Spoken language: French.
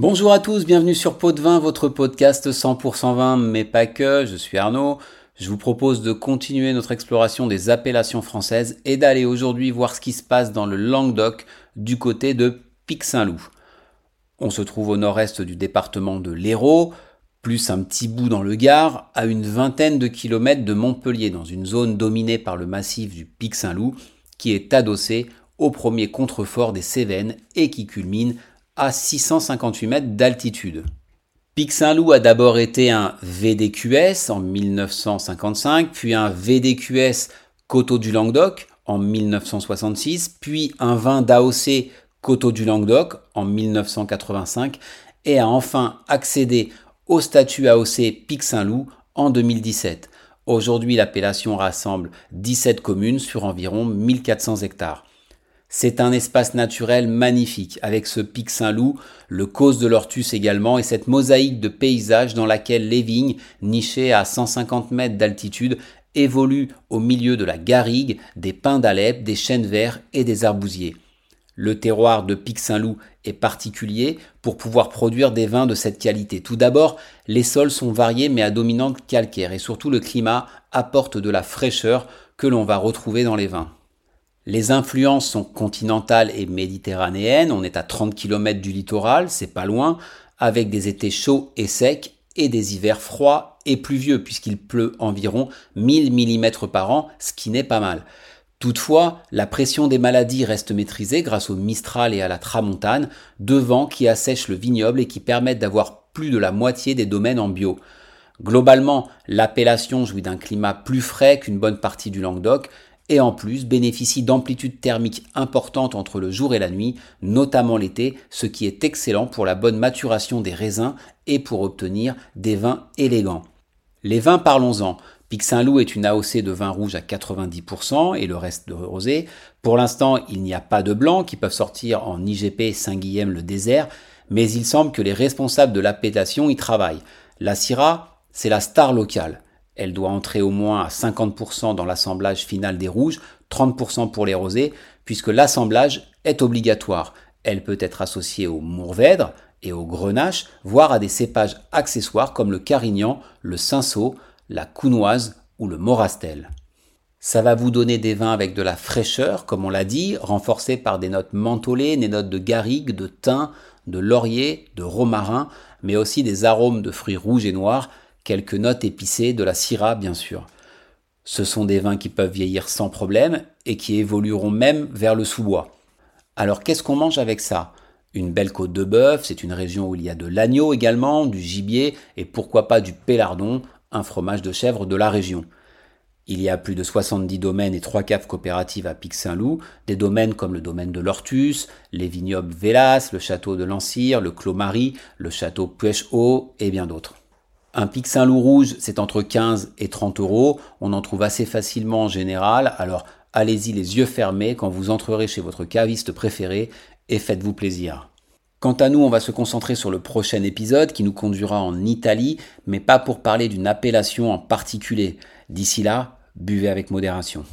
Bonjour à tous, bienvenue sur Pot de Vin, votre podcast 100% vin, mais pas que. Je suis Arnaud. Je vous propose de continuer notre exploration des appellations françaises et d'aller aujourd'hui voir ce qui se passe dans le Languedoc du côté de Pic-Saint-Loup. On se trouve au nord-est du département de l'Hérault, plus un petit bout dans le Gard, à une vingtaine de kilomètres de Montpellier, dans une zone dominée par le massif du Pic-Saint-Loup, qui est adossé au premier contrefort des Cévennes et qui culmine à 658 mètres d'altitude. Pic Saint-Loup a d'abord été un VDQS en 1955, puis un VDQS Coteau du Languedoc en 1966, puis un vin d'AOC Coteau du Languedoc en 1985 et a enfin accédé au statut AOC Pic Saint-Loup en 2017. Aujourd'hui, l'appellation rassemble 17 communes sur environ 1400 hectares. C'est un espace naturel magnifique, avec ce pic Saint-Loup, le cause de l'Ortus également, et cette mosaïque de paysages dans laquelle les vignes, nichées à 150 mètres d'altitude, évoluent au milieu de la garrigue, des pins d'Alep, des chênes verts et des arbousiers. Le terroir de Pic Saint-Loup est particulier pour pouvoir produire des vins de cette qualité. Tout d'abord, les sols sont variés mais à dominante calcaire et surtout le climat apporte de la fraîcheur que l'on va retrouver dans les vins. Les influences sont continentales et méditerranéennes. On est à 30 km du littoral, c'est pas loin, avec des étés chauds et secs et des hivers froids et pluvieux, puisqu'il pleut environ 1000 mm par an, ce qui n'est pas mal. Toutefois, la pression des maladies reste maîtrisée grâce au Mistral et à la Tramontane, deux vents qui assèchent le vignoble et qui permettent d'avoir plus de la moitié des domaines en bio. Globalement, l'appellation jouit d'un climat plus frais qu'une bonne partie du Languedoc, et en plus bénéficie d'amplitudes thermiques importantes entre le jour et la nuit, notamment l'été, ce qui est excellent pour la bonne maturation des raisins et pour obtenir des vins élégants. Les vins, parlons-en. Pic Saint-Loup est une AOC de vin rouge à 90% et le reste de rosé. Pour l'instant, il n'y a pas de blanc qui peuvent sortir en IGP Saint-Guilhem le désert, mais il semble que les responsables de l'appellation y travaillent. La Syrah, c'est la star locale. Elle doit entrer au moins à 50% dans l'assemblage final des rouges, 30% pour les rosés, puisque l'assemblage est obligatoire. Elle peut être associée au mourvèdre et au grenache, voire à des cépages accessoires comme le carignan, le cinsault, la counoise ou le morastel. Ça va vous donner des vins avec de la fraîcheur, comme on l'a dit, renforcés par des notes mentholées, des notes de garrigue, de thym, de laurier, de romarin, mais aussi des arômes de fruits rouges et noirs, quelques notes épicées, de la syrah bien sûr. Ce sont des vins qui peuvent vieillir sans problème et qui évolueront même vers le sous-bois. Alors qu'est-ce qu'on mange avec ça? Une belle côte de bœuf, c'est une région où il y a de l'agneau également, du gibier et pourquoi pas du pélardon, un fromage de chèvre de la région. Il y a plus de 70 domaines et 3 caves coopératives à Pic-Saint-Loup, des domaines comme le domaine de l'Ortus, les vignobles Vélas, le château de Lancire, le Clos Marie, le château Puech-Haut et bien d'autres. Un pic Saint-Loup rouge, c'est entre 15 et 30 euros. On en trouve assez facilement en général. Alors allez-y les yeux fermés quand vous entrerez chez votre caviste préféré et faites-vous plaisir. Quant à nous, on va se concentrer sur le prochain épisode qui nous conduira en Italie, mais pas pour parler d'une appellation en particulier. D'ici là, buvez avec modération.